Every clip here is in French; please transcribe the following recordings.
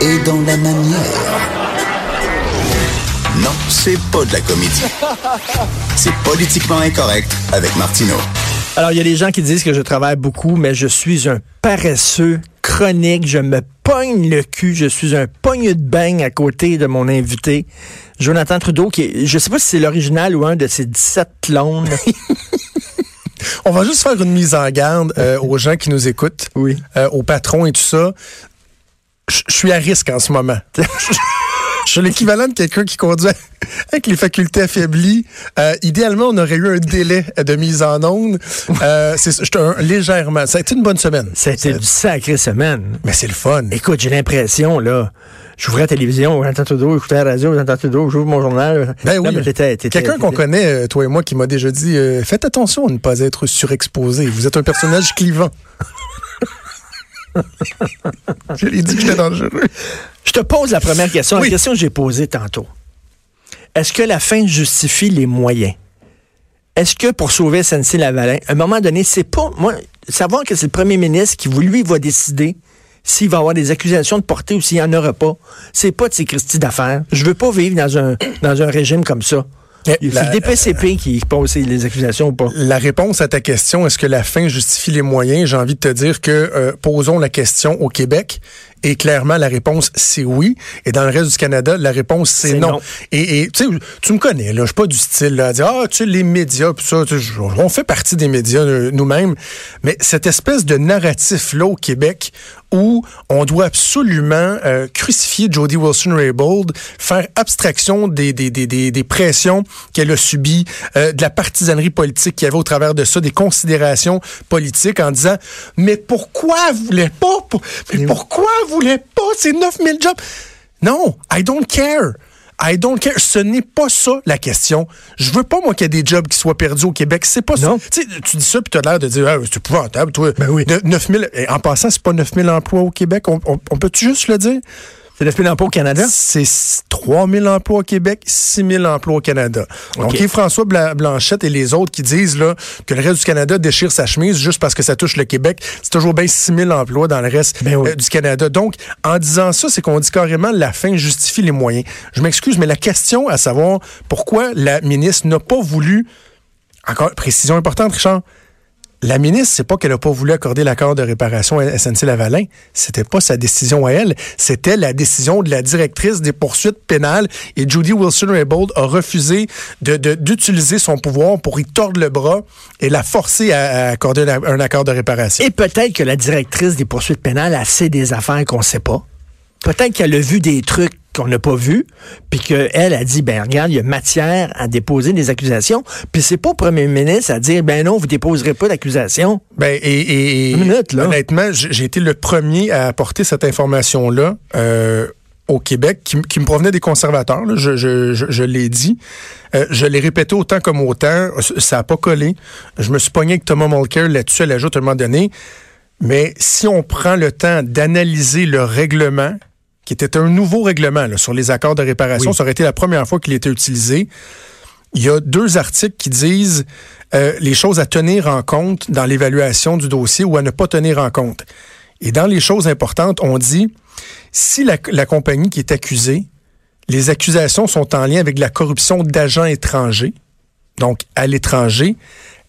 et dans la manière. Non, c'est pas de la comédie. C'est politiquement incorrect avec Martineau. Alors, il y a des gens qui disent que je travaille beaucoup, mais je suis un paresseux chronique. Je me pogne le cul. Je suis un pogne de beigne à côté de mon invité, Jonathan Trudeau, qui est, je sais pas si c'est l'original ou un de ses 17 clones. On va juste faire une mise en garde euh, aux gens qui nous écoutent, Oui. euh, aux patrons et tout ça. Je suis à risque en ce moment. Je suis l'équivalent de quelqu'un qui conduit avec les facultés affaiblies. Euh, idéalement, on aurait eu un délai de mise en onde. Euh, c'est j'étais un- légèrement. Ça a été une bonne semaine. C'était du sacré semaine. Mais c'est le fun. Écoute, j'ai l'impression, là, j'ouvrais la télévision, j'entends Trudeau, j'écoutais la radio, j'entends Trudeau, j'ouvre mon journal. Ben oui. Quelqu'un qu'on connaît, euh, toi et moi, qui m'a déjà dit euh, Faites attention à ne pas être surexposé. Vous êtes un personnage clivant. Je l'ai dit que j'étais dangereux. Je te pose la première question, Oui. la question que j'ai posée tantôt. Est-ce que la fin justifie les moyens? Est-ce que pour sauver SNC-Lavalin, à un moment donné, c'est pas... Moi, savoir que c'est le premier ministre qui, lui, va décider s'il va avoir des accusations de portée ou s'il n'y en aura pas, c'est pas de ces Christie d'affaires. Je veux pas vivre dans un, dans un régime comme ça. C'est La- le DPCP qui pose les accusations ou pas. La réponse à ta question, est-ce que la fin justifie les moyens? J'ai envie de te dire que euh, posons la question au Québec. Et clairement, la réponse, c'est oui. Et dans le reste du Canada, la réponse, c'est non. non. Et, et, tu sais, tu me connais, là. Je suis pas du style là, à dire, ah, tu sais, les médias, puis ça, on fait partie des médias euh, nous-mêmes. Mais cette espèce de narratif-là au Québec où on doit absolument euh, crucifier Jody Wilson-Raybould, faire abstraction des, des, des, des, des pressions qu'elle a subies, euh, de la partisanerie politique qu'il y avait au travers de ça, des considérations politiques en disant mais pourquoi vous voulez pas pour- mais pourquoi voulez pas ces 9000 jobs Non, I don't care. I don't care. Ce n'est pas ça la question. Je veux pas, moi, qu'il y ait des jobs qui soient perdus au Québec. C'est pas Non. ça. Tu dis ça, puis tu as l'air de dire, ah, c'est épouvantable, toi. Ben oui. Ne- 9000. Et en passant, c'est pas 9000 emplois au Québec. On, on- on peut-tu juste le dire? C'est le d'emploi au Canada? C'est 3000 emplois au Québec, 6000 emplois au Canada. Donc, OK. il y a François Bla- Blanchette et les autres qui disent là, que le reste du Canada déchire sa chemise juste parce que ça touche le Québec. C'est toujours bien 6000 emplois dans le reste Ben oui. euh, du Canada. Donc, en disant ça, c'est qu'on dit carrément la fin justifie les moyens. Je m'excuse, mais la question à savoir pourquoi la ministre n'a pas voulu, encore précision importante, Richard, la ministre, c'est pas qu'elle a pas voulu accorder l'accord de réparation à SNC-Lavalin. C'était pas sa décision à elle. C'était la décision de la directrice des poursuites pénales. Et Judy Wilson-Raybould a refusé d'utiliser son pouvoir pour y tordre le bras et la forcer à, accorder un, accord de réparation. Et peut-être que la directrice des poursuites pénales a sait des affaires qu'on sait pas. Peut-être qu'elle a vu des trucs qu'on n'a pas vus, puis qu'elle a dit, ben regarde, il y a matière à déposer des accusations. Puis c'est pas au premier ministre à dire, ben non, vous déposerez pas d'accusation. Ben, et, et- Une minute, là. honnêtement, j'ai été le premier à apporter cette information-là euh, au Québec, qui, me provenait des conservateurs. là. je je, je, je l'ai dit. Euh, je l'ai répété autant comme autant. Ça n'a pas collé. Je me suis pogné avec Thomas Mulcair là-dessus. Elle ajoute à un moment donné. Mais si on prend le temps d'analyser le règlement, qui était un nouveau règlement là, sur les accords de réparation, Oui. ça aurait été la première fois qu'il était utilisé. Il y a deux articles qui disent euh, les choses à tenir en compte dans l'évaluation du dossier ou à ne pas tenir en compte. Et dans les choses importantes, on dit si la, la compagnie qui est accusée, les accusations sont en lien avec la corruption d'agents étrangers, donc à l'étranger,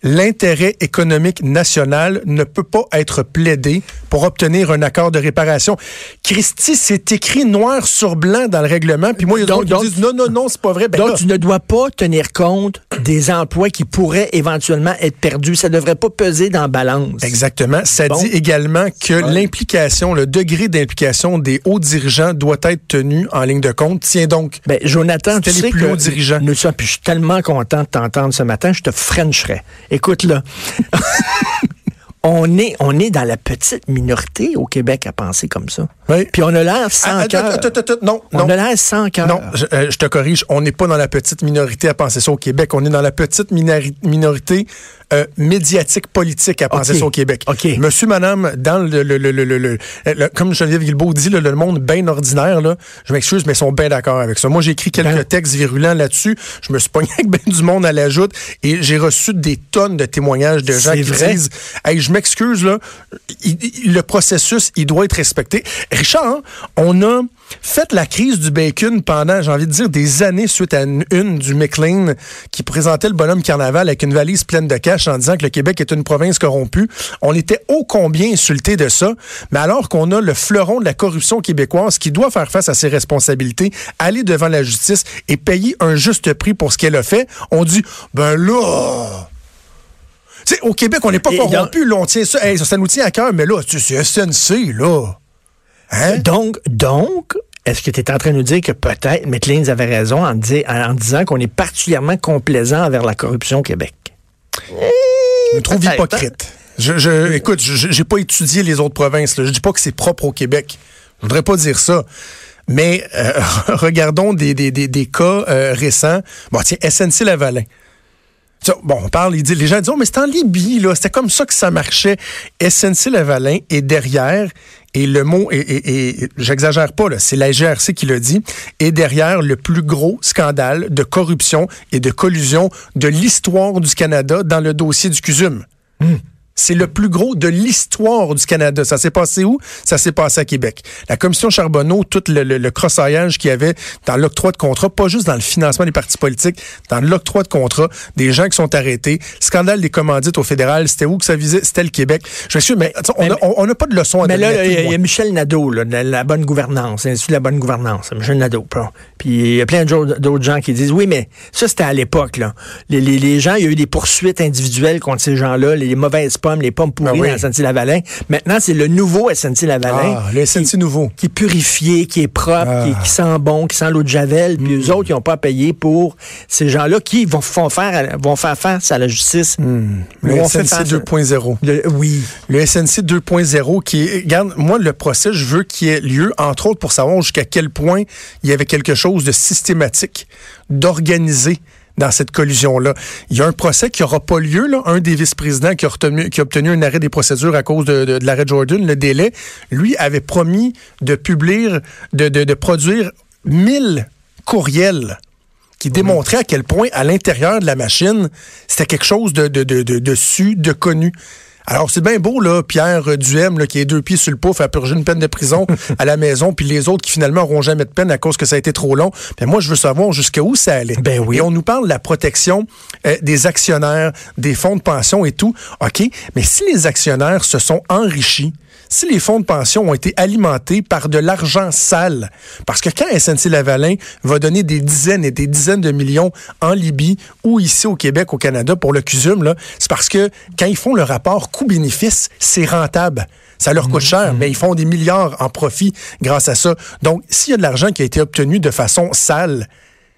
l'intérêt économique national ne peut pas être plaidé pour obtenir un accord de réparation. Christy, c'est écrit noir sur blanc dans le règlement, puis moi, il y a Donc- d'autres qui donc- disent non, non, non, c'est pas vrai. Ben Donc, là, tu ne dois pas tenir compte des emplois qui pourraient éventuellement être perdus. Ça ne devrait pas peser dans la balance. Exactement. Ça Bon. dit également que l'implication, le degré d'implication des hauts dirigeants doit être tenu en ligne de compte. Tiens donc. Ben, Jonathan, tu les sais plus que hauts dirigeants. Nous sommes, je suis tellement content de t'entendre ce matin, je te frencherais. Écoute, là. on, est, on est dans la petite minorité au Québec à penser comme ça. Oui. Puis on a l'air sans Ah, cœur. non, On non. a l'air sans cœur. Non, je, euh, je te corrige, on n'est pas dans la petite minorité à penser ça au Québec. On est dans la petite minorité euh, médiatique politique à penser OK. ça au Québec. OK. Monsieur, madame, dans le, le, le, le, le- le- le- comme Geneviève Guilbeault dit, le, le monde bien ordinaire, là, je m'excuse, mais ils sont bien d'accord avec ça. Moi, j'ai écrit quelques Ben- textes virulents là-dessus. Je me suis pogné avec bien du monde à l'ajoute et j'ai reçu des tonnes de témoignages de gens qui vrai? disent Hey, je m'excuse, là, il- il- le processus, il doit être respecté. Richard, hein, on a Faites la crise du bacon pendant, j'ai envie de dire, des années suite à une, une du McLean qui présentait le bonhomme carnaval avec une valise pleine de cash en disant que le Québec est une province corrompue. On était ô combien insulté de ça, mais alors qu'on a le fleuron de la corruption québécoise qui doit faire face à ses responsabilités, aller devant la justice et payer un juste prix pour ce qu'elle a fait, on dit, ben là... sais, au Québec, on n'est pas corrompu, là, on tient ça, hey, ça nous tient à cœur, mais là, c'est SNC, là. Hein? Donc, donc, est-ce que tu es en train de nous dire que peut-être McLean avait raison en, en disant qu'on est particulièrement complaisant envers la corruption au Québec? Je me trouve hypocrite. Je, je, écoute, je n'ai pas étudié les autres provinces. Là. Je dis pas que c'est propre au Québec. Je voudrais pas dire ça. Mais euh, regardons des, des, des, des cas euh, récents. Bon, tiens, SNC-Lavalin. Bon, on parle, les gens disent, oh, mais c'est en Libye, là. C'était comme ça que ça marchait. SNC-Lavalin est derrière, et le mot, et, j'exagère pas, c'est la GRC qui le dit, est derrière le plus gros scandale de corruption et de collusion de l'histoire du Canada dans le dossier du CUSUM. Hmm. C'est le plus gros de l'histoire du Canada. Ça s'est passé où? Ça s'est passé à Québec. La commission Charbonneau, tout le, le, crossaillage qu'il y avait dans l'octroi de contrat, pas juste dans le financement des partis politiques, dans l'octroi de contrat, des gens qui sont arrêtés. Scandale des commandites au fédéral, c'était où que ça visait? C'était le Québec. Je suis mais on n'a pas de leçon à mais donner. Mais là, il y, a Michel Nadeau, là, la, bonne gouvernance, l'Institut de la bonne gouvernance, Michel Nadeau. Puis il y a plein d'autres gens qui disent, oui, mais ça, c'était à l'époque. là. Les, les, les, gens, il y a eu des poursuites individuelles contre ces gens-là, les mauvaises les pommes pourries ben dans SNC-Lavalin. Maintenant, c'est le nouveau SNC-Lavalin. Ah, le SNC nouveau. Qui est purifié, qui est propre, qui, ah. sent bon, qui sent l'eau de Javel. Puis mm. eux autres, ils n'ont pas à payer pour ces gens-là qui vont, faire, vont faire face à la justice. Mm. Le SNC 2.0. Oui. Le SNC 2.0 qui est... Regarde, moi, le procès, je veux qu'il ait lieu, entre autres, pour savoir jusqu'à quel point il y avait quelque chose de systématique, d'organisé dans cette collusion-là. Il y a un procès qui n'aura pas lieu. Là. Un des vice-présidents qui, a obtenu un arrêt des procédures à cause de, l'arrêt Jordan, le délai, lui avait promis de publier, de, produire 1000 courriels qui démontraient à quel point, à l'intérieur de la machine, c'était quelque chose de, de, de, de, su, de connu. Alors, c'est bien beau, là, Pierre Duhem, là, qui est deux pieds sur le pouf, a purgé une peine de prison à la maison, puis les autres qui finalement n'auront jamais de peine à cause que ça a été trop long. Mais moi, je veux savoir jusqu'à où ça allait. Ben oui. Et on nous parle de la protection euh, des actionnaires, des fonds de pension et tout. OK, mais si les actionnaires se sont enrichis, si les fonds de pension ont été alimentés par de l'argent sale, parce que quand SNC-Lavalin va donner des dizaines et des dizaines de millions en Libye ou ici au Québec, au Canada, pour le CUSUM, c'est parce que quand ils font le rapport coût-bénéfice, c'est rentable. Ça leur coûte cher, mais ils font des milliards en profit grâce à ça. Donc, s'il y a de l'argent qui a été obtenu de façon sale,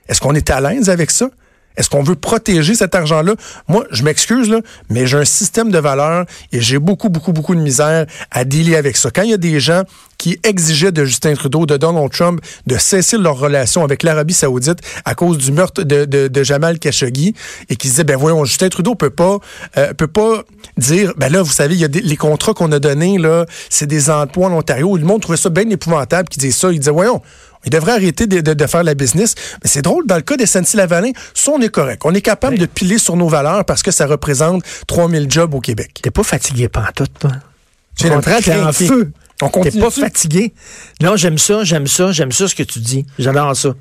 est-ce qu'on est à l'aise avec ça? Est-ce qu'on veut protéger cet argent-là? Moi, je m'excuse, mais j'ai un système de valeurs et j'ai beaucoup, beaucoup, beaucoup de misère à dealer avec ça. Quand il y a des gens qui exigeaient de Justin Trudeau, de Donald Trump, de cesser leur relation avec l'Arabie saoudite à cause du meurtre de, Jamal Khashoggi et qui disaient, ben voyons, Justin Trudeau peut pas, euh, peut pas dire, ben là, vous savez, il y a des, les contrats qu'on a donnés, là, c'est des emplois en Ontario. Le monde trouvait ça bien épouvantable qui disait ça. Il disait, voyons, il devrait arrêter de, faire la business. Mais c'est drôle, dans le cas des SNC-Lavalin, ça, on est correct. On est capable de piler sur nos valeurs parce que ça représente 3000 jobs au Québec. T'es pas fatigué tout, toi? Contraire, t'es en feu. On T'es pas fatigué. Non, j'aime ça, j'aime ça, j'aime ça ce que tu dis. J'adore ça.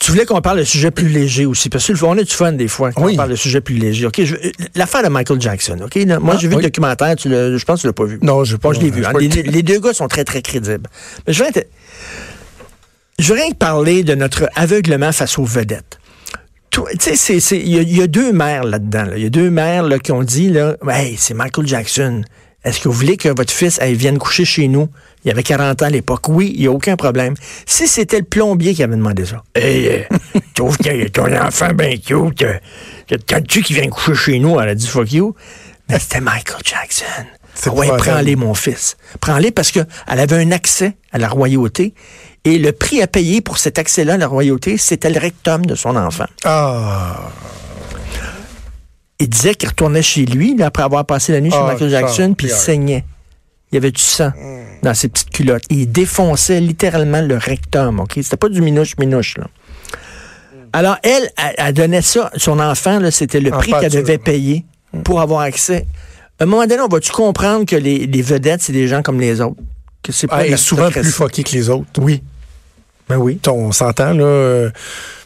Tu voulais qu'on parle de sujets plus légers aussi, parce que on est du fun des fois quand on parle de sujets plus légers. Ok, l'affaire de Michael Jackson. Ok, moi ah, j'ai vu le documentaire, tu je pense que tu l'as pas vu. Non, je pas. je l'ai vu. Les, deux gars sont très très crédibles. Mais je vais je veux rien parler de notre aveuglement face aux vedettes. Il y, a deux mères là-dedans. Il y a deux mères là, qui ont dit là, hey, c'est Michael Jackson. Est-ce que vous voulez que votre fils vienne coucher chez nous? Il y avait 40 ans à l'époque. Oui, il n'y a aucun problème. Si c'était le plombier qui avait demandé ça. Hey, euh, tu trouves que ton enfant bien cute. Euh, quand tu qui vient coucher chez nous, elle a dit fuck you. Mais c'était Michael Jackson. Oui, prends-les, mon fils. Prends-les parce qu'elle avait un accès à la royauté et le prix à payer pour cet accès-là à la royauté, c'était le rectum de son enfant. Ah. Il disait qu'il retournait chez lui après avoir passé la nuit chez ah, Michael Jackson, puis il saignait. Il y avait du sang dans ses petites culottes. il défonçait littéralement le rectum. Ok, C'était pas du minouche-minouche. Là. Alors, elle, elle, donnait ça. Son enfant, c'était le prix qu'elle devait payer pour avoir accès. À un moment donné, on va-tu comprendre que les, vedettes, c'est des gens comme les autres? Que c'est pas ah, et souvent plus fuckés que les autres. Oui. Ben oui. On s'entend, là. euh,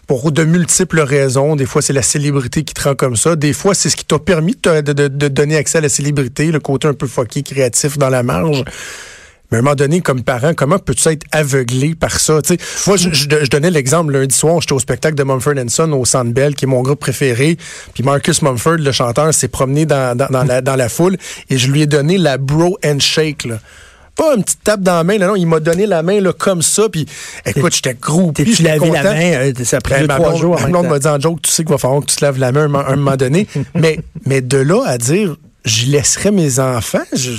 Pour de multiples raisons. Des fois, c'est la célébrité qui te rend comme ça. Des fois, c'est ce qui t'a permis de, de- donner accès à la célébrité, le côté un peu fucké, créatif dans la marge. Mais à un moment donné, comme parent, comment peux-tu être aveuglé par ça? Tu sais, moi, je, je- je donnais l'exemple lundi soir, j'étais au spectacle de Mumford Son au Centre Bell, qui est mon groupe préféré. Puis Marcus Mumford, le chanteur, s'est promené dans, dans- dans la, dans la foule et je lui ai donné la bro handshake. Là. Pas une petite tape dans la main, là, non, il m'a donné la main là, comme ça. Puis écoute, j'étais gros. T'es-tu lavé la main? euh, Ça deux, ma trois jours. que m'a dit en joke, tu sais qu'il va falloir que tu te laves la main un, mo- un moment donné. mais, mais de là à dire, je laisserai mes enfants, je,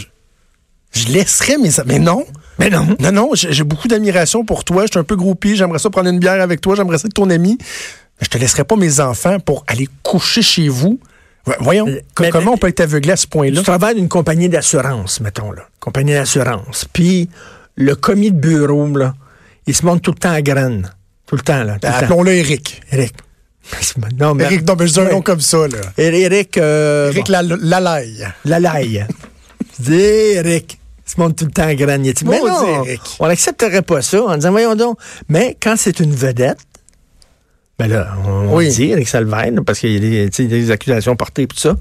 je laisserai mes enfants. Mais non. Mais non. Non, non, j'ai beaucoup d'admiration pour toi. Je suis un peu groupie. J'aimerais ça prendre une bière avec toi. J'aimerais ça être ton ami. Je te laisserai pas mes enfants pour aller coucher chez vous. Voyons, Mais- mais- comment on peut être aveuglé à ce point-là? Tu travailles d'une compagnie d'assurance, mettons, là. Compagnie d'assurance. Puis, le commis de bureau, là, il se montre tout le temps à graine. Tout le temps, là. Appelons-le Eric. Eric. Non, mais. Eric, non, mais je dis un nom comme ça, là. Eric. euh, Eric bon, Lal- Lalaille. Eric. Il se montre tout le temps. Il dit, mais non, Eric. on n'accepterait pas ça en disant, voyons donc. Mais quand c'est une vedette, ben là, on, Oui. dit, Eric Salvaire, là, parce qu'il y a des, accusations portées et tout ça.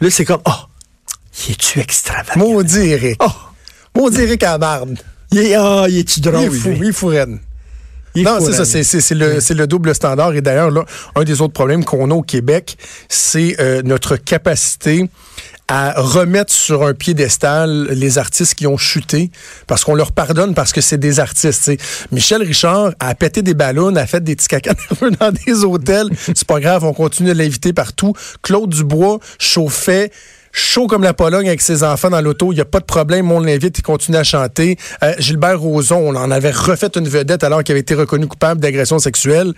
Là, c'est comme, oh, il est-tu extravagant? Maudit Eric. Oh, Maudit Eric à la barbe. il est, ah, il est-tu Il drôle? est fou, lui? il est fou. Il est Non, fou, c'est ça, le, c'est le double standard. Et d'ailleurs, là, un des autres problèmes qu'on a au Québec, c'est euh, notre capacité à remettre sur un piédestal les artistes qui ont chuté, parce qu'on leur pardonne parce que c'est des artistes. Michel Richard a pété des ballons, a fait des petits caca dans des hôtels. C'est pas grave, on continue de l'inviter partout. Claude Dubois chauffait chaud comme la Pologne avec ses enfants dans l'auto. Il n'y a pas de problème, on l'invite, il continue à chanter. Euh, Gilbert Rozon, on en avait refait une vedette alors qu'il avait été reconnu coupable d'agression sexuelle.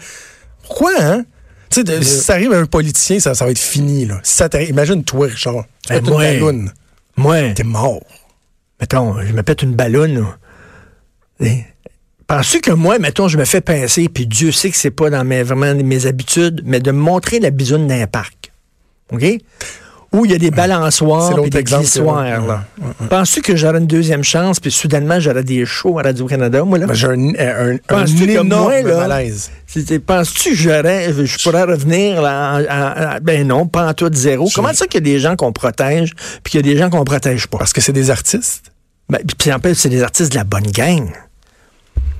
Pourquoi, hein? Tu sais, si ça arrive à un politicien, ça, ça va être fini, là. Si ça t'arrive- imagine toi, Richard. Tu Ben, fais une moi- balloune. Moi, T'es mort. mettons, je me pète une ballonne. là. Et Penses-tu que moi, mettons, je me fais pincer, puis Dieu sait que c'est pas dans mes, vraiment mes habitudes, mais de me montrer la bisoune d'un parc. OK? Où il y a des balançoires puis des glissoires. là. Penses-tu que j'aurais une deuxième chance, puis soudainement, j'aurais des shows à Radio-Canada, moi, là? Ben, J'ai un, un, un, Penses-tu que énorme moi, là, malaise. C'est- Penses-tu que j'aurais, je pourrais revenir là, en- en- en- ben non, pas en tout de zéro. Comment ça qu'il y a des gens qu'on protège, puis qu'il y a des gens qu'on protège pas? Parce que c'est des artistes. Ben, puis en plus, c'est des artistes de la bonne gang.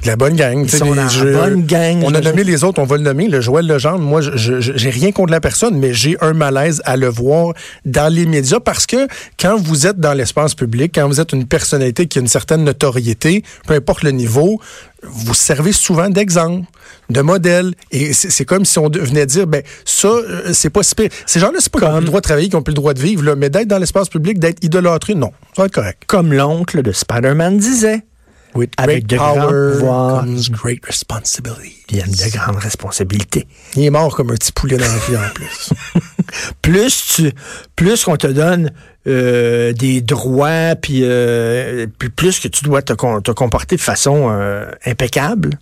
La bonne gang. tu sais, sont les- dans la je- bonne gang, On a nommé les autres, on va le nommer. Le Joël Legendre, moi, j'ai rien contre la personne, mais j'ai un malaise à le voir dans les médias parce que quand vous êtes dans l'espace public, quand vous êtes une personnalité qui a une certaine notoriété, peu importe le niveau, vous servez souvent d'exemple, de modèle. Et c'est comme si on venait dire, ben ça, euh, c'est pas si pire. Ces gens-là, c'est pas qu'ils ont plus le droit de travailler, qu'ils ont plus le droit de vivre, là, mais d'être dans l'espace public, d'être idolâtré, non, ça va être correct. Comme l'oncle de Spider-Man disait. With Avec de great power comes great responsibility. Il y a de grandes responsabilités. Il est mort comme un petit poulet dans la vie en plus. Plus tu, plus qu'on te donne euh, des droits, puis euh, puis plus que tu dois te, com- te comporter de façon euh, impeccable,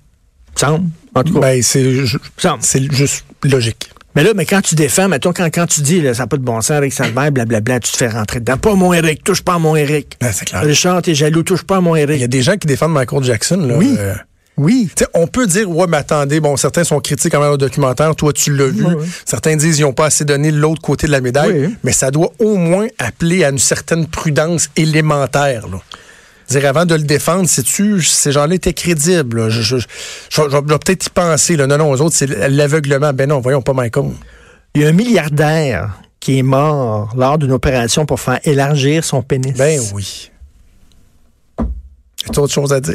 semble. En tout cas, ben, c'est juste logique. Mais là, mais quand tu défends, mettons, quand, quand tu dis, là, ça n'a pas de bon sens, Eric Salvaire, blablabla, tu te fais rentrer dedans. Pas mon Eric, touche pas à mon Eric. Ben, c'est clair. Richard, t'es jaloux, touche pas à mon Il y Eric. a des gens qui défendent Michael Jackson. Là, Oui. euh, Oui. tu sais, on peut dire, ouais, mais attendez, bon, certains sont critiques envers le documentaire, toi tu l'as vu. Certains disent qu'ils n'ont pas assez donné l'autre côté de la médaille, Oui. mais ça doit au moins appeler à une certaine prudence élémentaire. Là. Dire avant de le défendre, sais-tu, ces gens-là étaient crédibles. là. Je, je, je- je- je dois peut-être y penser. Là. Non, non, aux autres, c'est l'aveuglement. Ben non, voyons pas Michael. Il y a un milliardaire qui est mort lors d'une opération pour faire élargir son pénis. Ben oui. As-tu autre chose à dire?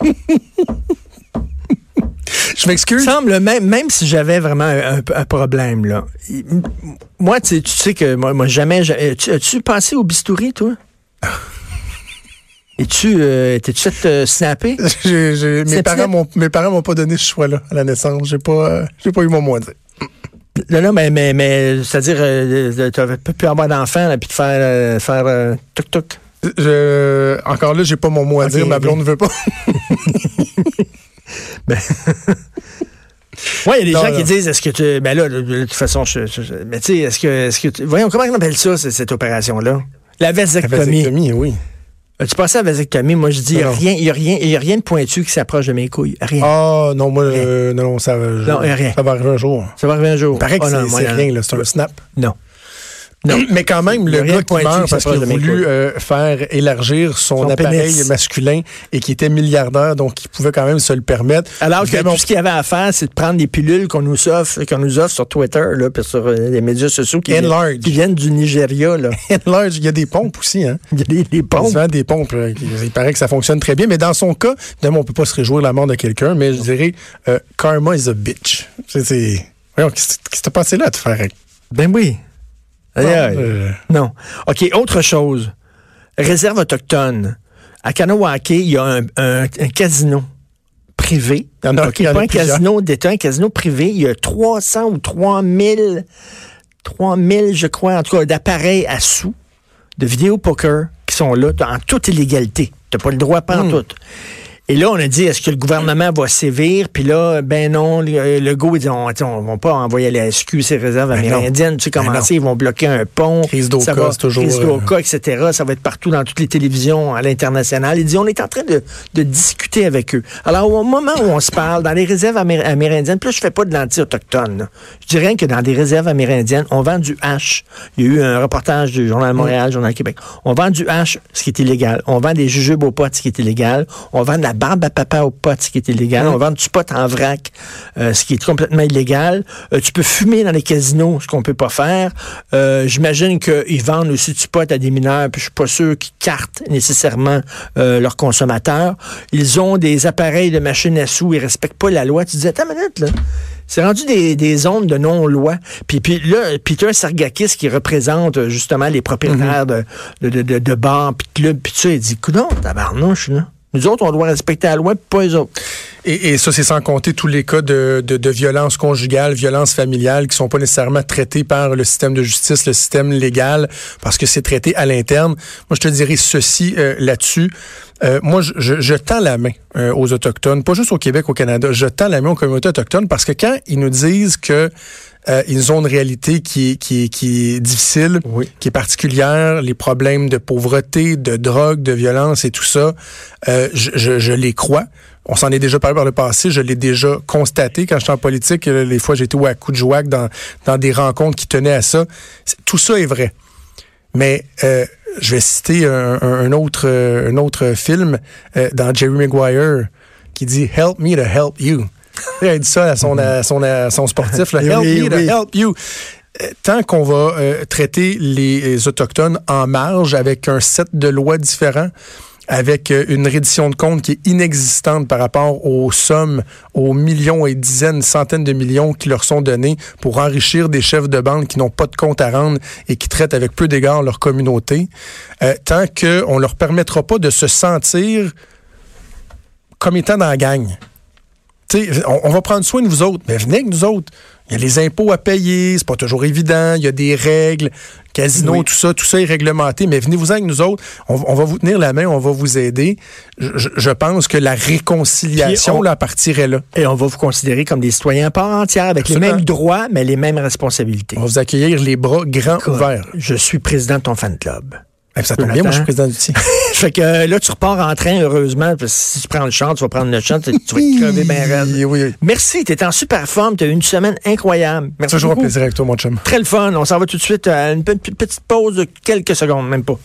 Je m'excuse. semble, même, même si j'avais vraiment un, un- un problème, là. Moi, tu sais- tu sais que moi, moi jamais. As-tu passé au bistouri, toi? Es-tu. Euh, T'es-tu fait euh, snapper? J'ai- j'ai- mes, parents m'ont, mes parents m'ont pas donné ce choix-là à la naissance. J'ai pas, euh, j'ai pas eu mon mot à dire. Là, là, mais, mais, mais c'est-à-dire, euh, tu n'avais pas pu avoir d'enfant, là, puis te faire, faire euh, toc toc. Je- encore là, j'ai pas mon mot à dire. Ma blonde ne veut pas. Oui, il y a des Non, gens non. qui disent, est-ce que tu. Ben là, de, de toute façon, je, je- je- mais tu sais, est-ce que, est-ce que tu- Voyons, comment on appelle ça, cette opération-là? La La vasectomie. vasectomie, oui. As-tu passé à vasectomie? Moi, je dis, il n'y a, a, rien- y a rien de pointu qui s'approche de mes couilles. Rien. Ah, non, moi, euh, non, ça, va- Non, rien. ça va arriver un jour. Ça va arriver un jour. Il paraît que Oh, c'est rien, c'est un snap. Non. Non. Mais quand même, le gars de qui meurt parce qu'il a de voulu euh, faire élargir son, Son appareil pénis. masculin et qui était milliardaire, donc il pouvait quand même se le permettre. Alors que tout ce qu'il avait à faire, c'est de prendre des pilules qu'on nous offre, qu'on nous offre sur Twitter, là, puis sur euh, les médias sociaux qui, viennent, Enlarge. qui viennent du Nigeria. Là. large, il y a des pompes aussi, hein. Il y a des, des Il pompes. se vend des pompes. là. Il paraît que ça fonctionne très bien. Mais dans son cas, évidemment, on peut pas se réjouir de la mort de quelqu'un, mais je dirais euh, karma is a bitch. C'est- c'est- Voyons, qu'est-ce qui t'est passé là, te faire? Ben oui. Euh, Non. OK, autre chose. Réserve autochtone. À Kanawake, il y a un, un- un casino privé. Il y a pas un plusieurs. casino d'État, un casino privé. Il y a 300 ou 3000, 3000, je crois, en tout cas, d'appareils à sous de vidéo poker qui sont là en toute illégalité. Tu n'as pas le droit, pas en tout. Et là, on a dit, est-ce que le gouvernement va sévir? Puis là, ben non, le, le go, il dit, on ne va pas envoyer la SQ ces réserves Ben non. amérindiennes. Tu sais comment Ben non. c'est, ils vont bloquer un pont. Crise d'Oka, toujours, Crise euh, d'Oka, etc. Ça va être partout dans toutes les télévisions à l'international. Il dit, on est en train de, de discuter avec eux. Alors, au moment où on se parle, dans les réserves amé- amérindiennes, là, je fais pas de l'anti-autochtone. Je dirais que dans des réserves amérindiennes, on vend du hache. Il y a eu un reportage du Journal de Montréal, Journal de Québec. On vend du hache, ce qui est illégal. On vend des jujubes aux potes, ce qui est illégal. On vend de la barbe à papa aux potes, ce qui est illégal. On vend du pot en vrac, euh, ce qui est complètement illégal. Euh, tu peux fumer dans les casinos, ce qu'on peut pas faire. Euh, J'imagine qu'ils vendent aussi du pot à des mineurs, puis je suis pas sûr qu'ils cartent nécessairement leurs consommateurs. Ils ont des appareils de machines à sous, ils respectent pas la loi. Tu disais, attends une minute, là. C'est rendu des, des zones de non-loi. Puis, puis là, Peter Sargakis, qui représente justement les propriétaires de, de, de, de, de bars, puis de clubs, puis tout ça, il dit, coudonc, tabarnouche, là. Nous autres, on doit respecter la loi, pas eux autres. Et, et ça, c'est sans compter tous les cas de, de, de violence conjugale, violence familiale, qui sont pas nécessairement traités par le système de justice, le système légal, parce que c'est traité à l'interne. Moi, je te dirais ceci euh, là-dessus. Euh, moi, je, je, je tends la main euh, aux Autochtones, pas juste au Québec, au Canada. Je tends la main aux communautés autochtones parce que quand ils nous disent que euh, ils ont une réalité qui est, qui est, qui est difficile, Oui. qui est particulière, les problèmes de pauvreté, de drogue, de violence et tout ça, euh, je, je, je les crois. On s'en est déjà parlé par le passé, je l'ai déjà constaté quand j'étais en politique. euh, Les fois, j'étais à coup de jouac dans, dans des rencontres qui tenaient à ça. Tout ça est vrai. Mais euh, je vais citer un, autre, euh, un autre film euh, dans Jerry Maguire qui dit Help me to help you. Il a dit ça à son, à son, à son sportif, là, Help me to help you. Euh, Tant qu'on va euh, traiter les Autochtones en marge avec un set de lois différents, avec euh, une reddition de comptes qui est inexistante par rapport aux sommes, aux millions et dizaines, centaines de millions qui leur sont donnés pour enrichir des chefs de bande qui n'ont pas de compte à rendre et qui traitent avec peu d'égard leur communauté, euh, tant qu'on ne leur permettra pas de se sentir comme étant dans la gang. On, on va prendre soin de vous autres, mais venez avec nous autres. Il y a les impôts à payer, c'est pas toujours évident, il y a des règles, casino, Oui. tout ça, tout ça est réglementé, mais venez-vous avec nous autres, on, on va vous tenir la main, on va vous aider. Je, pense que la réconciliation, on- là, partirait là. Et on va vous considérer comme des citoyens part entière, avec les mêmes droits, mais les mêmes responsabilités. On va vous accueillir les bras grands ouverts. Je suis président de ton fan club. Eh, ça tombe bien, moi je suis président du fait que euh, là, tu repars en train, heureusement, parce que si tu prends le champ, tu vas prendre le champ, tu, tu vas te crever bien raide. Oui, oui. Merci, tu es en super forme, tu as eu une semaine incroyable. Merci Toujours un beaucoup. plaisir avec toi, mon chum. Très le fun. On s'en va tout de suite à une pe- petite pause de quelques secondes, même pas.